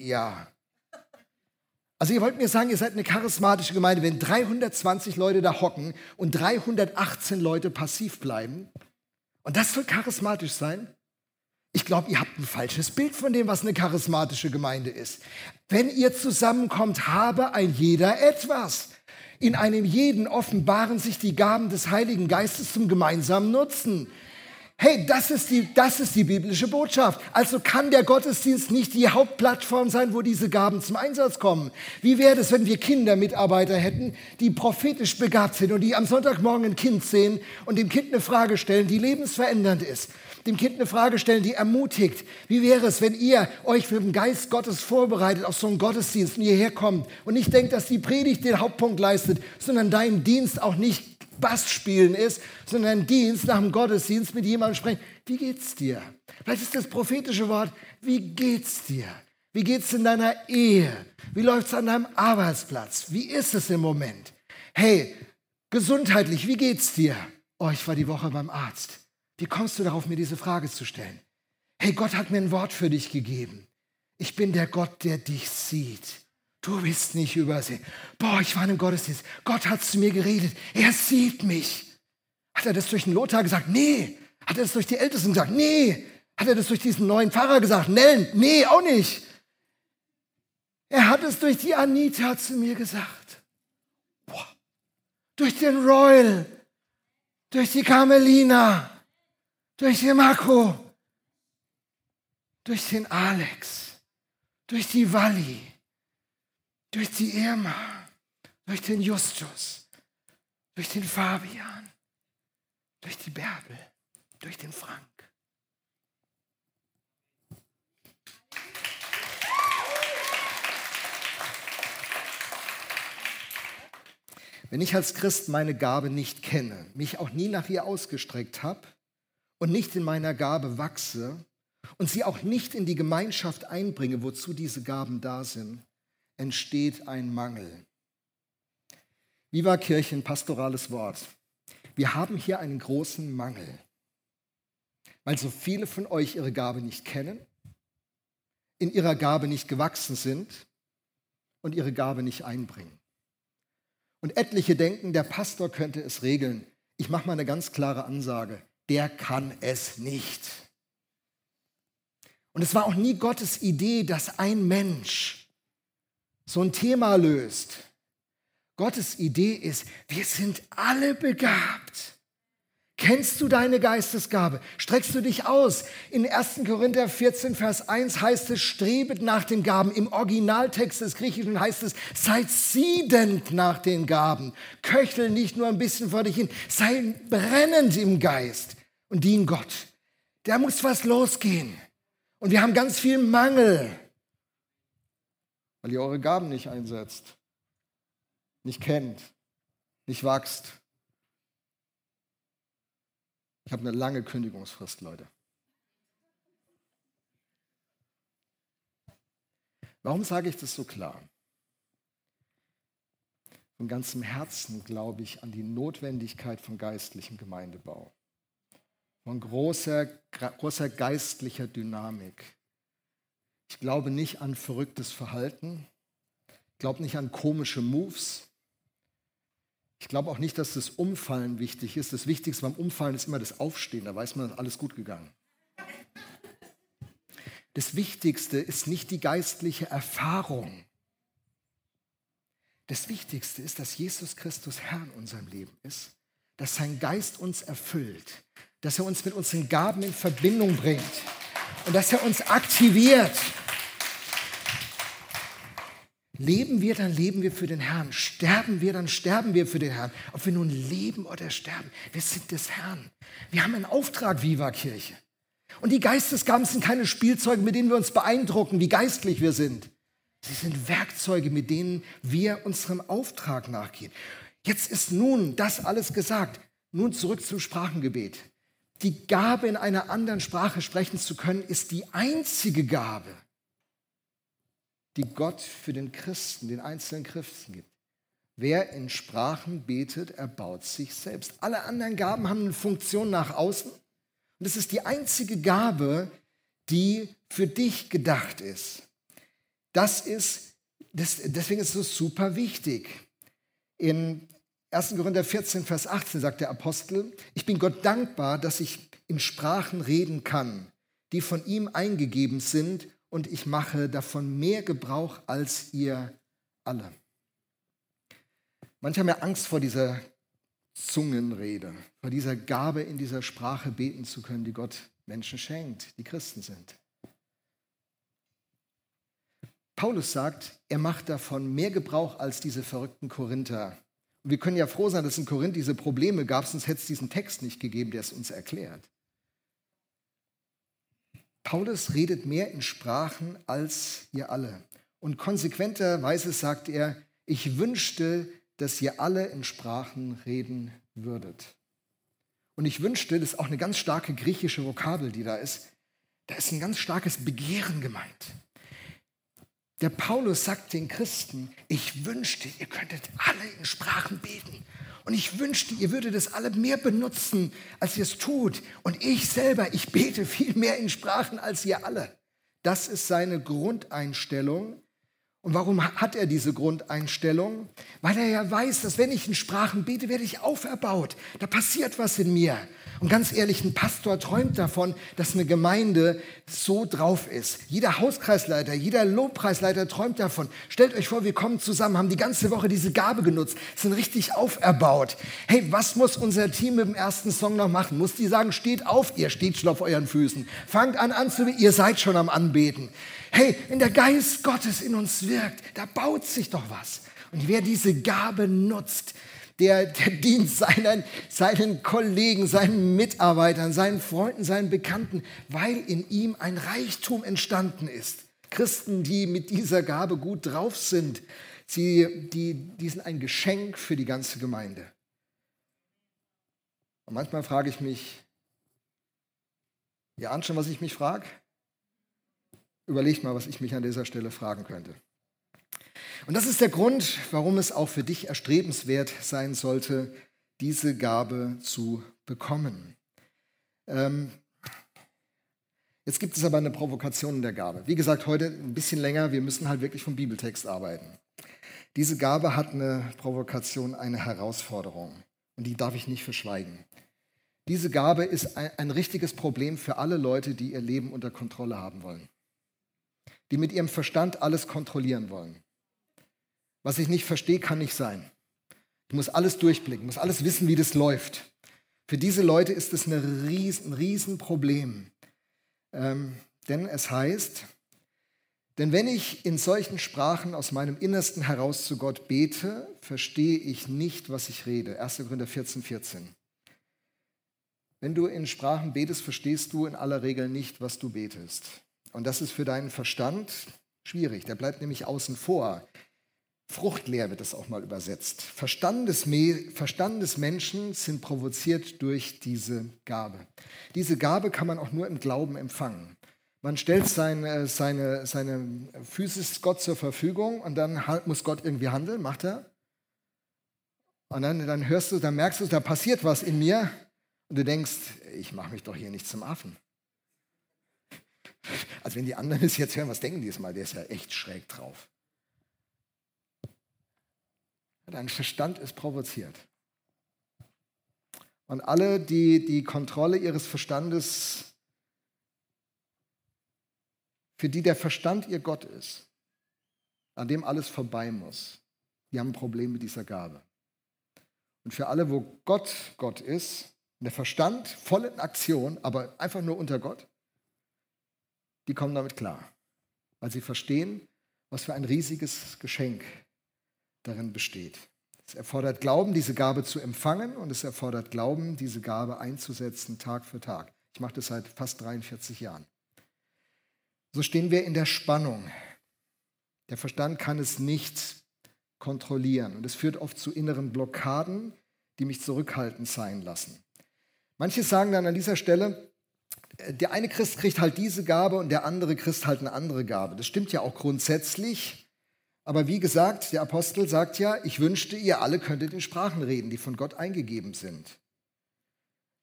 Ja. Also ihr wollt mir sagen, ihr seid eine charismatische Gemeinde, wenn 320 Leute da hocken und 318 Leute passiv bleiben. Und das soll charismatisch sein? Ich glaube, ihr habt ein falsches Bild von dem, was eine charismatische Gemeinde ist. Wenn ihr zusammenkommt, habe ein jeder etwas. In einem jeden offenbaren sich die Gaben des Heiligen Geistes zum gemeinsamen Nutzen. Hey, das ist, die, das ist die biblische Botschaft. Also kann der Gottesdienst nicht die Hauptplattform sein, wo diese Gaben zum Einsatz kommen. Wie wäre es, wenn wir Kindermitarbeiter hätten, die prophetisch begabt sind und die am Sonntagmorgen ein Kind sehen und dem Kind eine Frage stellen, die lebensverändernd ist? Dem Kind eine Frage stellen, die ermutigt. Wie wäre es, wenn ihr euch für den Geist Gottes vorbereitet auf so einen Gottesdienst und hierher kommt und nicht denkt, dass die Predigt den Hauptpunkt leistet, sondern dein Dienst auch nicht Bass spielen ist, sondern ein Dienst nach dem Gottesdienst mit jemandem sprechen. Wie geht's dir? Vielleicht ist das prophetische Wort, wie geht's dir? Wie geht's in deiner Ehe? Wie läuft's an deinem Arbeitsplatz? Wie ist es im Moment? Hey, gesundheitlich, wie geht's dir? Oh, ich war die Woche beim Arzt. Wie kommst du darauf, mir diese Frage zu stellen? Hey, Gott hat mir ein Wort für dich gegeben. Ich bin der Gott, der dich sieht. Du bist nicht übersehen. Boah, ich war in einem Gottesdienst. Gott hat zu mir geredet. Er sieht mich. Hat er das durch den Lothar gesagt? Nee. Hat er das durch die Ältesten gesagt? Nee. Hat er das durch diesen neuen Pfarrer gesagt? Nellen? Nee, auch nicht. Er hat es durch die Anita zu mir gesagt. Boah. Durch den Royal. Durch die Carmelina. Durch den Marco. Durch den Alex. Durch die Walli. Durch die Irma. Durch den Justus. Durch den Fabian. Durch die Bärbel. Durch den Frank. Wenn ich als Christ meine Gabe nicht kenne, mich auch nie nach ihr ausgestreckt habe und nicht in meiner Gabe wachse und sie auch nicht in die Gemeinschaft einbringe, wozu diese Gaben da sind, entsteht ein Mangel. Viva Kirchen, pastorales Wort. Wir haben hier einen großen Mangel, weil so viele von euch ihre Gabe nicht kennen, in ihrer Gabe nicht gewachsen sind und ihre Gabe nicht einbringen. Und etliche denken, der Pastor könnte es regeln. Ich mache mal eine ganz klare Ansage. Der kann es nicht. Und es war auch nie Gottes Idee, dass ein Mensch so ein Thema löst. Gottes Idee ist, wir sind alle begabt. Kennst du deine Geistesgabe? Streckst du dich aus? In 1. Korinther 14, Vers 1 heißt es, strebet nach den Gaben. Im Originaltext des Griechischen heißt es, seid siedend nach den Gaben. Köchel nicht nur ein bisschen vor dich hin, sei brennend im Geist und dien Gott. Da muss was losgehen. Und wir haben ganz viel Mangel, weil ihr eure Gaben nicht einsetzt, nicht kennt, nicht wachst. Ich habe eine lange Kündigungsfrist, Leute. Warum sage ich das so klar? Von ganzem Herzen glaube ich an die Notwendigkeit von geistlichem Gemeindebau, von großer, großer geistlicher Dynamik. Ich glaube nicht an verrücktes Verhalten, ich glaube nicht an komische Moves, ich glaube auch nicht, dass das Umfallen wichtig ist. Das Wichtigste beim Umfallen ist immer das Aufstehen. Da weiß man, alles gut gegangen. Das Wichtigste ist nicht die geistliche Erfahrung. Das Wichtigste ist, dass Jesus Christus Herr in unserem Leben ist, dass sein Geist uns erfüllt, dass er uns mit unseren Gaben in Verbindung bringt und dass er uns aktiviert. Leben wir, dann leben wir für den Herrn. Sterben wir, dann sterben wir für den Herrn. Ob wir nun leben oder sterben, wir sind des Herrn. Wir haben einen Auftrag, Viva Kirche. Und die Geistesgaben sind keine Spielzeuge, mit denen wir uns beeindrucken, wie geistlich wir sind. Sie sind Werkzeuge, mit denen wir unserem Auftrag nachgehen. Jetzt ist nun das alles gesagt. Nun zurück zum Sprachengebet. Die Gabe, in einer anderen Sprache sprechen zu können, ist die einzige Gabe, die Gott für den Christen, den einzelnen Christen gibt. Wer in Sprachen betet, erbaut sich selbst. Alle anderen Gaben haben eine Funktion nach außen. Und es ist die einzige Gabe, die für dich gedacht ist. Das ist, das, deswegen ist es super wichtig. In 1. Korinther 14, Vers 18 sagt der Apostel, ich bin Gott dankbar, dass ich in Sprachen reden kann, die von ihm eingegeben sind und ich mache davon mehr Gebrauch als ihr alle. Manche haben ja Angst vor dieser Zungenrede, vor dieser Gabe in dieser Sprache beten zu können, die Gott Menschen schenkt, die Christen sind. Paulus sagt, er macht davon mehr Gebrauch als diese verrückten Korinther. Wir können ja froh sein, dass in Korinth diese Probleme gab, sonst hätte es diesen Text nicht gegeben, der es uns erklärt. Paulus redet mehr in Sprachen als ihr alle. Und konsequenterweise sagt er, ich wünschte, dass ihr alle in Sprachen reden würdet. Und ich wünschte, das ist auch eine ganz starke griechische Vokabel, die da ist. Da ist ein ganz starkes Begehren gemeint. Der Paulus sagt den Christen, ich wünschte, ihr könntet alle in Sprachen beten. Und ich wünschte, ihr würdet das alle mehr benutzen, als ihr es tut. Und ich selber, ich bete viel mehr in Sprachen als ihr alle. Das ist seine Grundeinstellung. Und warum hat er diese Grundeinstellung? Weil er ja weiß, dass wenn ich in Sprachen bete, werde ich auferbaut. Da passiert was in mir. Und ganz ehrlich, ein Pastor träumt davon, dass eine Gemeinde so drauf ist. Jeder Hauskreisleiter, jeder Lobpreisleiter träumt davon. Stellt euch vor, wir kommen zusammen, haben die ganze Woche diese Gabe genutzt, sind richtig auferbaut. Hey, was muss unser Team mit dem ersten Song noch machen? Muss die sagen, steht auf, ihr steht schon auf euren Füßen. Fangt an anzubeten, ihr seid schon am Anbeten. Hey, wenn der Geist Gottes in uns wirkt, da baut sich doch was. Und wer diese Gabe nutzt, der, der dient seinen, seinen Kollegen, seinen Mitarbeitern, seinen Freunden, seinen Bekannten, weil in ihm ein Reichtum entstanden ist. Christen, die mit dieser Gabe gut drauf sind, sie, die, die sind ein Geschenk für die ganze Gemeinde. Und manchmal frage ich mich, ihr ahnt schon, was ich mich frage? Überlegt mal, was ich mich an dieser Stelle fragen könnte. Und das ist der Grund, warum es auch für dich erstrebenswert sein sollte, diese Gabe zu bekommen. Ähm, jetzt gibt es aber eine Provokation in der Gabe. Wie gesagt, heute ein bisschen länger, wir müssen halt wirklich vom Bibeltext arbeiten. Diese Gabe hat eine Provokation, eine Herausforderung. Und die darf ich nicht verschweigen. Diese Gabe ist ein, ein richtiges Problem für alle Leute, die ihr Leben unter Kontrolle haben wollen. Die mit ihrem Verstand alles kontrollieren wollen. Was ich nicht verstehe, kann nicht sein. Ich muss alles durchblicken, muss alles wissen, wie das läuft. Für diese Leute ist es ein riesen, Riesenproblem. Ähm, denn es heißt, denn wenn ich in solchen Sprachen aus meinem Innersten heraus zu Gott bete, verstehe ich nicht, was ich rede. 1. Korinther 14, 14. Wenn du in Sprachen betest, verstehst du in aller Regel nicht, was du betest. Und das ist für deinen Verstand schwierig. Der bleibt nämlich außen vor. Fruchtleer wird es auch mal übersetzt. Verstand des, Verstand des Menschen sind provoziert durch diese Gabe. Diese Gabe kann man auch nur im Glauben empfangen. Man stellt seine, seine, seine Physis Gott zur Verfügung und dann muss Gott irgendwie handeln, macht er. Und dann, dann hörst du, dann merkst du, da passiert was in mir und du denkst, ich mache mich doch hier nicht zum Affen. Also wenn die anderen es jetzt hören, was denken die jetzt mal? Der ist ja echt schräg drauf. Dein Verstand ist provoziert. Und alle, die die Kontrolle ihres Verstandes, für die der Verstand ihr Gott ist, an dem alles vorbei muss, die haben ein Problem mit dieser Gabe. Und für alle, wo Gott Gott ist, der Verstand voll in Aktion, aber einfach nur unter Gott, die kommen damit klar, weil sie verstehen, was für ein riesiges Geschenk darin besteht. Es erfordert Glauben, diese Gabe zu empfangen und es erfordert Glauben, diese Gabe einzusetzen Tag für Tag. Ich mache das seit fast 43 Jahren. So stehen wir in der Spannung. Der Verstand kann es nicht kontrollieren und es führt oft zu inneren Blockaden, die mich zurückhaltend sein lassen. Manche sagen dann an dieser Stelle, der eine Christ kriegt halt diese Gabe und der andere Christ halt eine andere Gabe. Das stimmt ja auch grundsätzlich. Aber wie gesagt, der Apostel sagt ja, ich wünschte, ihr alle könntet in Sprachen reden, die von Gott eingegeben sind.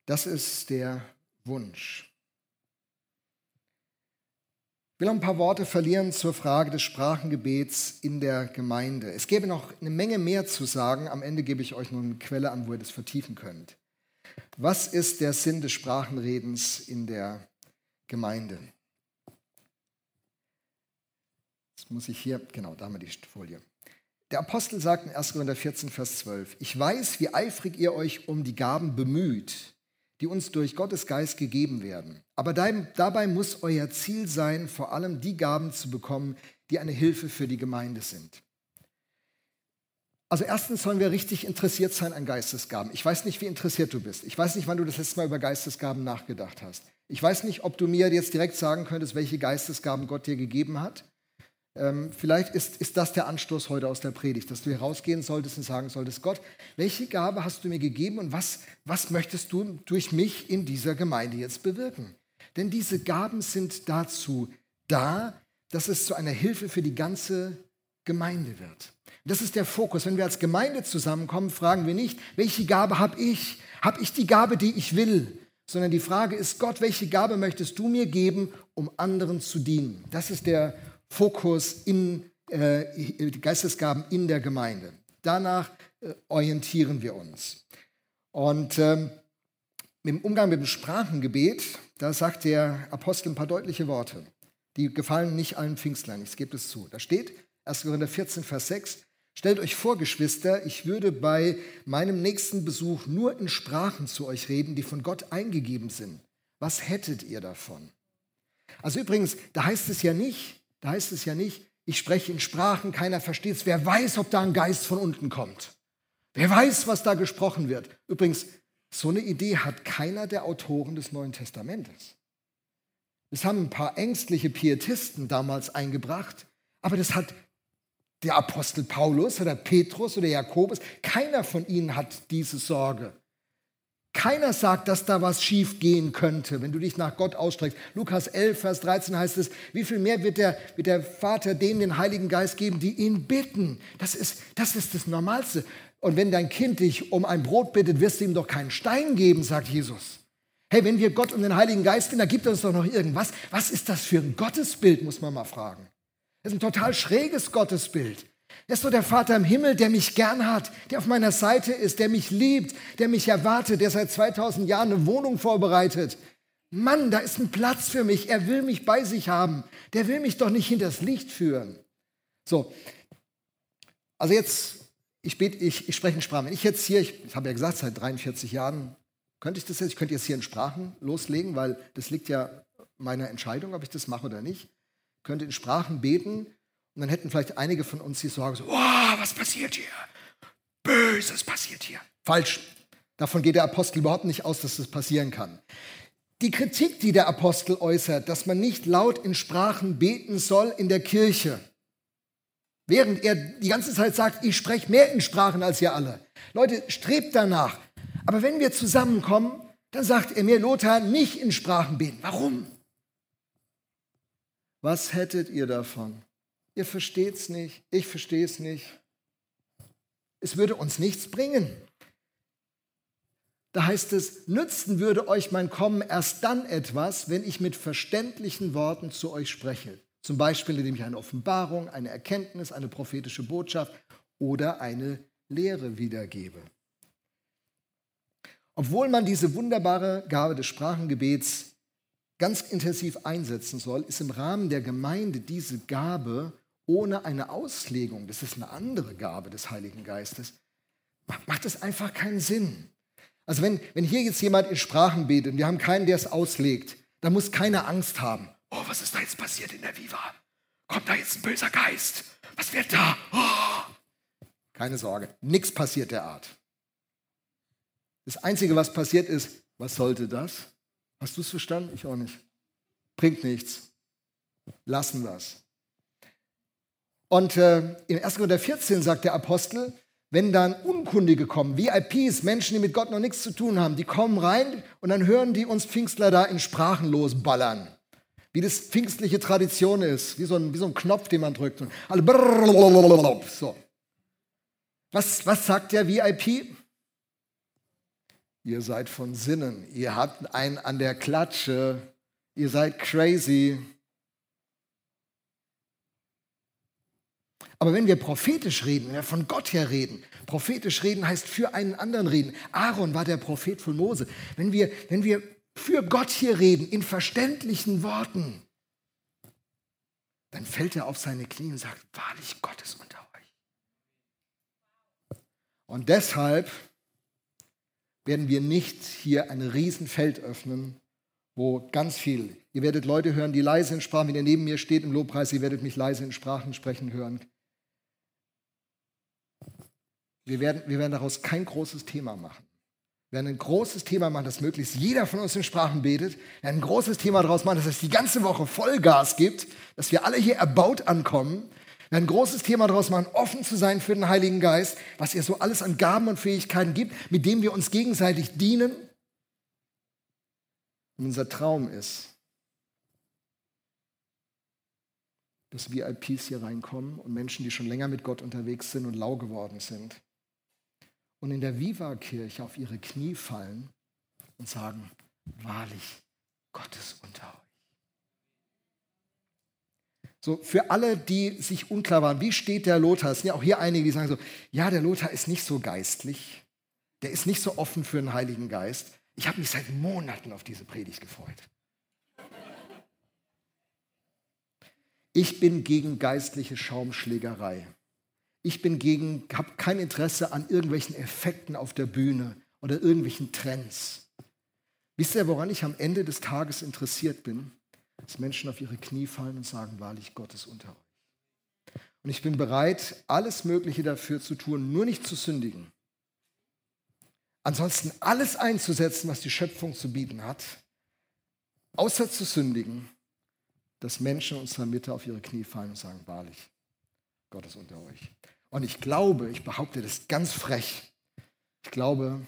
Das ist der Wunsch. Ich will noch ein paar Worte verlieren zur Frage des Sprachengebets in der Gemeinde. Es gäbe noch eine Menge mehr zu sagen. Am Ende gebe ich euch noch eine Quelle an, wo ihr das vertiefen könnt. Was ist der Sinn des Sprachenredens in der Gemeinde? Jetzt muss ich hier, genau, da haben wir die Folie. Der Apostel sagt in 1. Korinther 14, Vers 12, ich weiß, wie eifrig ihr euch um die Gaben bemüht, die uns durch Gottes Geist gegeben werden. Aber dabei muss euer Ziel sein, vor allem die Gaben zu bekommen, die eine Hilfe für die Gemeinde sind. Also erstens sollen wir richtig interessiert sein an Geistesgaben. Ich weiß nicht, wie interessiert du bist. Ich weiß nicht, wann du das letzte Mal über Geistesgaben nachgedacht hast. Ich weiß nicht, ob du mir jetzt direkt sagen könntest, welche Geistesgaben Gott dir gegeben hat. Ähm, vielleicht ist, ist das der Anstoß heute aus der Predigt, dass du herausgehen solltest und sagen solltest, Gott, welche Gabe hast du mir gegeben und was, was möchtest du durch mich in dieser Gemeinde jetzt bewirken? Denn diese Gaben sind dazu da, dass es zu einer Hilfe für die ganze Gemeinde wird. Das ist der Fokus. Wenn wir als Gemeinde zusammenkommen, fragen wir nicht, welche Gabe habe ich? Habe ich die Gabe, die ich will? sondern die Frage ist, Gott, welche Gabe möchtest du mir geben, um anderen zu dienen? Das ist der Fokus in äh, Geistesgaben in der Gemeinde. Danach äh, orientieren wir uns. Und ähm, im Umgang mit dem Sprachengebet, da sagt der Apostel ein paar deutliche Worte. Die gefallen nicht allen Pfingstlern, ich gebe es zu. Da steht, 1. Korinther 14, Vers 6, Stellt euch vor, Geschwister, ich würde bei meinem nächsten Besuch nur in Sprachen zu euch reden, die von Gott eingegeben sind. Was hättet ihr davon? Also übrigens, da heißt es ja nicht, da heißt es ja nicht, ich spreche in Sprachen, keiner versteht es. Wer weiß, ob da ein Geist von unten kommt? Wer weiß, was da gesprochen wird? Übrigens, so eine Idee hat keiner der Autoren des Neuen Testamentes. Das haben ein paar ängstliche Pietisten damals eingebracht, aber das hat der Apostel Paulus oder Petrus oder Jakobus, keiner von ihnen hat diese Sorge. Keiner sagt, dass da was schief gehen könnte, wenn du dich nach Gott ausstreckst. Lukas 11, Vers 13 heißt es, wie viel mehr wird der, wird der Vater denen den Heiligen Geist geben, die ihn bitten. Das ist, das ist das Normalste. Und wenn dein Kind dich um ein Brot bittet, wirst du ihm doch keinen Stein geben, sagt Jesus. Hey, wenn wir Gott um den Heiligen Geist bitten, da gibt er uns doch noch irgendwas. Was ist das für ein Gottesbild, muss man mal fragen. Das ist ein total schräges Gottesbild. Er ist so der Vater im Himmel, der mich gern hat, der auf meiner Seite ist, der mich liebt, der mich erwartet, der seit 2000 Jahren eine Wohnung vorbereitet. Mann, da ist ein Platz für mich. Er will mich bei sich haben. Der will mich doch nicht hinters Licht führen. So, also jetzt, ich, bete, ich, ich spreche in Sprachen. Wenn ich jetzt hier, ich, ich habe ja gesagt, seit 43 Jahren könnte ich das jetzt, ich könnte jetzt hier in Sprachen loslegen, weil das liegt ja meiner Entscheidung, ob ich das mache oder nicht könnte in Sprachen beten und dann hätten vielleicht einige von uns die Sorge so, oh, was passiert hier? Böses passiert hier. Falsch. Davon geht der Apostel überhaupt nicht aus, dass das passieren kann. Die Kritik, die der Apostel äußert, dass man nicht laut in Sprachen beten soll in der Kirche, während er die ganze Zeit sagt, ich spreche mehr in Sprachen als ihr alle. Leute, strebt danach. Aber wenn wir zusammenkommen, dann sagt er mir, Lothar, nicht in Sprachen beten. Warum? Was hättet ihr davon? Ihr versteht es nicht, ich verstehe es nicht. Es würde uns nichts bringen. Da heißt es, nützen würde euch mein Kommen erst dann etwas, wenn ich mit verständlichen Worten zu euch spreche. Zum Beispiel, indem ich eine Offenbarung, eine Erkenntnis, eine prophetische Botschaft oder eine Lehre wiedergebe. Obwohl man diese wunderbare Gabe des Sprachengebets ganz intensiv einsetzen soll, ist im Rahmen der Gemeinde diese Gabe ohne eine Auslegung, das ist eine andere Gabe des Heiligen Geistes, macht es einfach keinen Sinn. Also wenn, wenn hier jetzt jemand in Sprachen betet und wir haben keinen, der es auslegt, dann muss keiner Angst haben. Oh, was ist da jetzt passiert in der Viva? Kommt da jetzt ein böser Geist? Was wird da? Oh. Keine Sorge, nichts passiert derart. Das Einzige, was passiert ist, was sollte das? Hast du es verstanden? Ich auch nicht. Bringt nichts. Lassen wir es. Und äh, in 1. Korinther 14 sagt der Apostel, wenn dann Unkundige kommen, VIPs, Menschen, die mit Gott noch nichts zu tun haben, die kommen rein und dann hören die uns Pfingstler da in Sprachen losballern. Wie das pfingstliche Tradition ist, wie so ein, wie so ein Knopf, den man drückt. Und alle so. Was, was sagt der VIP? Ihr seid von Sinnen. Ihr habt einen an der Klatsche. Ihr seid crazy. Aber wenn wir prophetisch reden, wenn wir von Gott her reden, prophetisch reden heißt für einen anderen reden. Aaron war der Prophet von Mose. Wenn wir, wenn wir für Gott hier reden, in verständlichen Worten, dann fällt er auf seine Knie und sagt, wahrlich Gott ist unter euch. Und deshalb werden wir nicht hier ein Riesenfeld öffnen, wo ganz viel, ihr werdet Leute hören, die leise in Sprachen, wenn ihr neben mir steht im Lobpreis, ihr werdet mich leise in Sprachen sprechen hören. Wir werden, wir werden daraus kein großes Thema machen. Wir werden ein großes Thema machen, dass möglichst jeder von uns in Sprachen betet. Wir werden ein großes Thema daraus machen, dass es die ganze Woche Vollgas gibt, dass wir alle hier erbaut ankommen, ein großes Thema daraus machen, offen zu sein für den Heiligen Geist, was er so alles an Gaben und Fähigkeiten gibt, mit dem wir uns gegenseitig dienen. Und unser Traum ist, dass VIPs hier reinkommen und Menschen, die schon länger mit Gott unterwegs sind und lau geworden sind. Und in der Viva-Kirche auf ihre Knie fallen und sagen, wahrlich Gottes unter euch. So, für alle, die sich unklar waren, wie steht der Lothar? Es sind ja auch hier einige, die sagen so, ja, der Lothar ist nicht so geistlich, der ist nicht so offen für den Heiligen Geist. Ich habe mich seit Monaten auf diese Predigt gefreut. Ich bin gegen geistliche Schaumschlägerei. Ich bin gegen, habe kein Interesse an irgendwelchen Effekten auf der Bühne oder irgendwelchen Trends. Wisst ihr, woran ich am Ende des Tages interessiert bin? dass Menschen auf ihre Knie fallen und sagen, wahrlich Gott ist unter euch. Und ich bin bereit, alles Mögliche dafür zu tun, nur nicht zu sündigen. Ansonsten alles einzusetzen, was die Schöpfung zu bieten hat, außer zu sündigen, dass Menschen in unserer Mitte auf ihre Knie fallen und sagen, wahrlich, Gott ist unter euch. Und ich glaube, ich behaupte das ganz frech, ich glaube,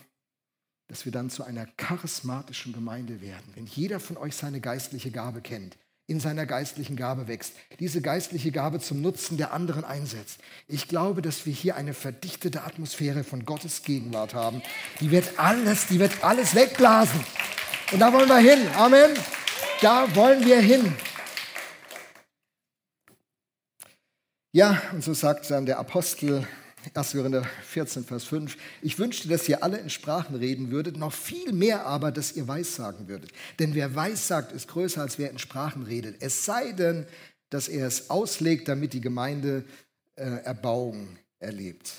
dass wir dann zu einer charismatischen Gemeinde werden. Wenn jeder von euch seine geistliche Gabe kennt, in seiner geistlichen Gabe wächst, diese geistliche Gabe zum Nutzen der anderen einsetzt. Ich glaube, dass wir hier eine verdichtete Atmosphäre von Gottes Gegenwart haben. Die wird alles, die wird alles wegblasen. Und da wollen wir hin. Amen. Da wollen wir hin. Ja, und so sagt dann der Apostel 1. Korinther 14, Vers 5. Ich wünschte, dass ihr alle in Sprachen reden würdet, noch viel mehr aber, dass ihr Weissagen würdet. Denn wer Weissagt, ist größer, als wer in Sprachen redet. Es sei denn, dass er es auslegt, damit die Gemeinde äh, Erbauung erlebt.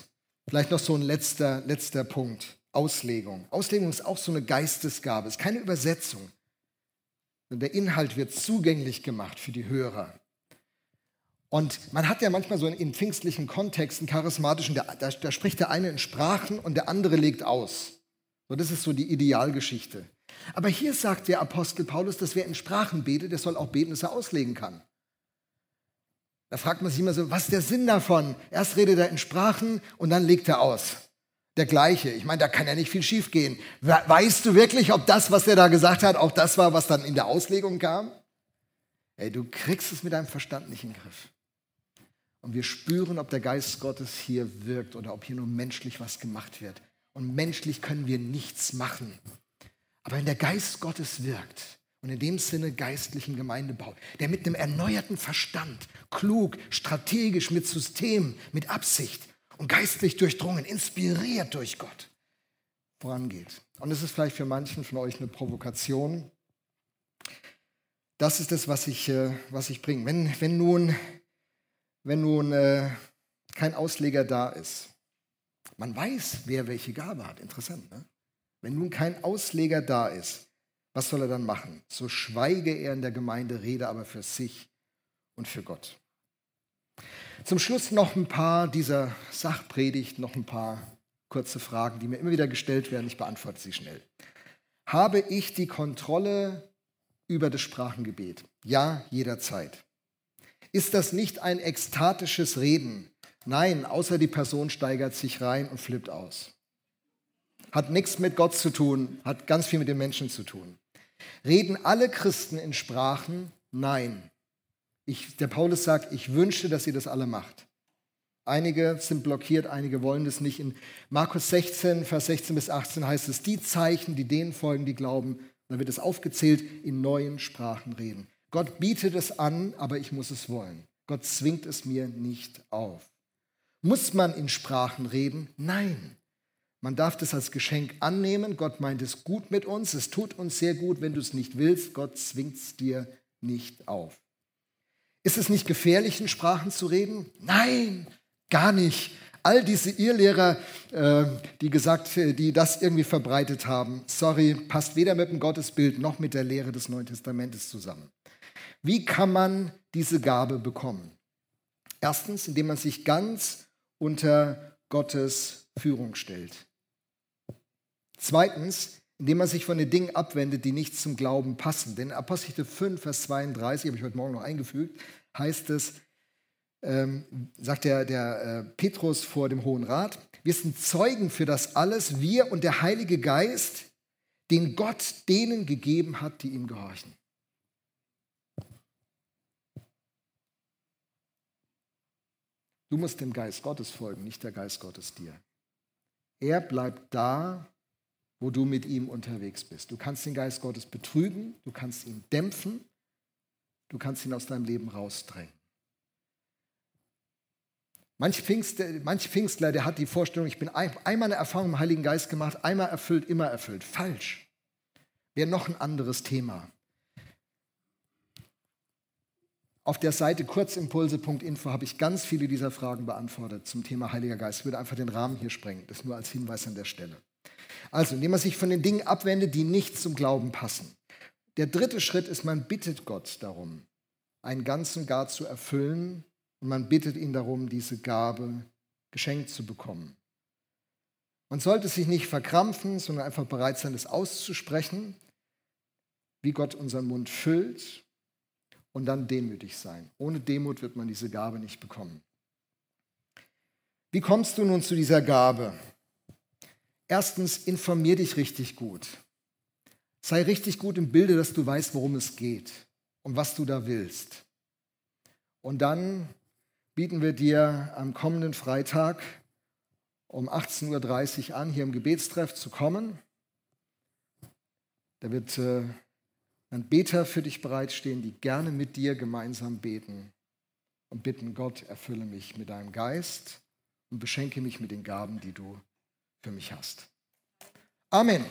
Vielleicht noch so ein letzter, letzter Punkt. Auslegung. Auslegung ist auch so eine Geistesgabe, es ist keine Übersetzung. Der Inhalt wird zugänglich gemacht für die Hörer. Und man hat ja manchmal so in pfingstlichen Kontexten, charismatischen, da, da, da, spricht der eine in Sprachen und der andere legt aus. So, das ist so die Idealgeschichte. Aber hier sagt der Apostel Paulus, dass wer in Sprachen betet, der soll auch beten, dass er auslegen kann. Da fragt man sich immer so, was ist der Sinn davon? Erst redet er in Sprachen und dann legt er aus. Der gleiche. Ich meine, da kann ja nicht viel schiefgehen. Weißt du wirklich, ob das, was er da gesagt hat, auch das war, was dann in der Auslegung kam? Ey, du kriegst es mit deinem Verstand nicht in den Griff. Und wir spüren, ob der Geist Gottes hier wirkt oder ob hier nur menschlich was gemacht wird. Und menschlich können wir nichts machen. Aber wenn der Geist Gottes wirkt und in dem Sinne geistlichen Gemeindebau, der mit einem erneuerten Verstand, klug, strategisch, mit System, mit Absicht und geistlich durchdrungen, inspiriert durch Gott, vorangeht. Und es ist vielleicht für manchen von euch eine Provokation. Das ist das, was ich, äh, was ich bringe. Wenn, wenn nun wenn nun äh, kein Ausleger da ist. Man weiß, wer welche Gabe hat. Interessant, ne? Wenn nun kein Ausleger da ist, was soll er dann machen? So schweige er in der Gemeinde, rede aber für sich und für Gott. Zum Schluss noch ein paar dieser Sachpredigt, noch ein paar kurze Fragen, die mir immer wieder gestellt werden. Ich beantworte sie schnell. Habe ich die Kontrolle über das Sprachengebet? Ja, jederzeit. Ist das nicht ein ekstatisches Reden? Nein, außer die Person steigert sich rein und flippt aus. Hat nichts mit Gott zu tun, hat ganz viel mit den Menschen zu tun. Reden alle Christen in Sprachen? Nein. Ich, der Paulus sagt, ich wünsche, dass ihr das alle macht. Einige sind blockiert, einige wollen das nicht. In Markus 16, Vers 16 bis 18 heißt es, die Zeichen, die denen folgen, die glauben, da wird es aufgezählt, in neuen Sprachen reden. Gott bietet es an, aber ich muss es wollen. Gott zwingt es mir nicht auf. Muss man in Sprachen reden? Nein. Man darf das als Geschenk annehmen. Gott meint es gut mit uns. Es tut uns sehr gut, wenn du es nicht willst. Gott zwingt es dir nicht auf. Ist es nicht gefährlich, in Sprachen zu reden? Nein, gar nicht. All diese Irrlehrer, äh, die gesagt, die das irgendwie verbreitet haben, sorry, passt weder mit dem Gottesbild noch mit der Lehre des Neuen Testamentes zusammen. Wie kann man diese Gabe bekommen? Erstens, indem man sich ganz unter Gottes Führung stellt. Zweitens, indem man sich von den Dingen abwendet, die nicht zum Glauben passen. Denn Apostel 5, Vers 32, habe ich heute Morgen noch eingefügt, heißt es, ähm, sagt der, der äh, Petrus vor dem Hohen Rat, wir sind Zeugen für das alles, wir und der Heilige Geist, den Gott denen gegeben hat, die ihm gehorchen. Du musst dem Geist Gottes folgen, nicht der Geist Gottes dir. Er bleibt da, wo du mit ihm unterwegs bist. Du kannst den Geist Gottes betrüben, du kannst ihn dämpfen, du kannst ihn aus deinem Leben rausdrängen. Manch Pfingstler, manch Pfingstler, der hat die Vorstellung, ich bin ein, einmal eine Erfahrung im Heiligen Geist gemacht, einmal erfüllt, immer erfüllt. Falsch. Wäre noch ein anderes Thema. Auf der Seite kurzimpulse.info habe ich ganz viele dieser Fragen beantwortet zum Thema Heiliger Geist. Ich würde einfach den Rahmen hier sprengen. Das nur als Hinweis an der Stelle. Also, indem man sich von den Dingen abwendet, die nicht zum Glauben passen. Der dritte Schritt ist, man bittet Gott darum, einen ganzen gar zu erfüllen und man bittet ihn darum, diese Gabe geschenkt zu bekommen. Man sollte sich nicht verkrampfen, sondern einfach bereit sein, das auszusprechen, wie Gott unseren Mund füllt und dann demütig sein. Ohne Demut wird man diese Gabe nicht bekommen. Wie kommst du nun zu dieser Gabe? Erstens, informier dich richtig gut. Sei richtig gut im Bilde, dass du weißt, worum es geht und was du da willst. Und dann bieten wir dir am kommenden Freitag um 18.30 Uhr an, hier im Gebetstreff zu kommen. Da wird äh, ein Beter für dich bereitstehen, die gerne mit dir gemeinsam beten und bitten, Gott, erfülle mich mit deinem Geist und beschenke mich mit den Gaben, die du für mich hast. Amen.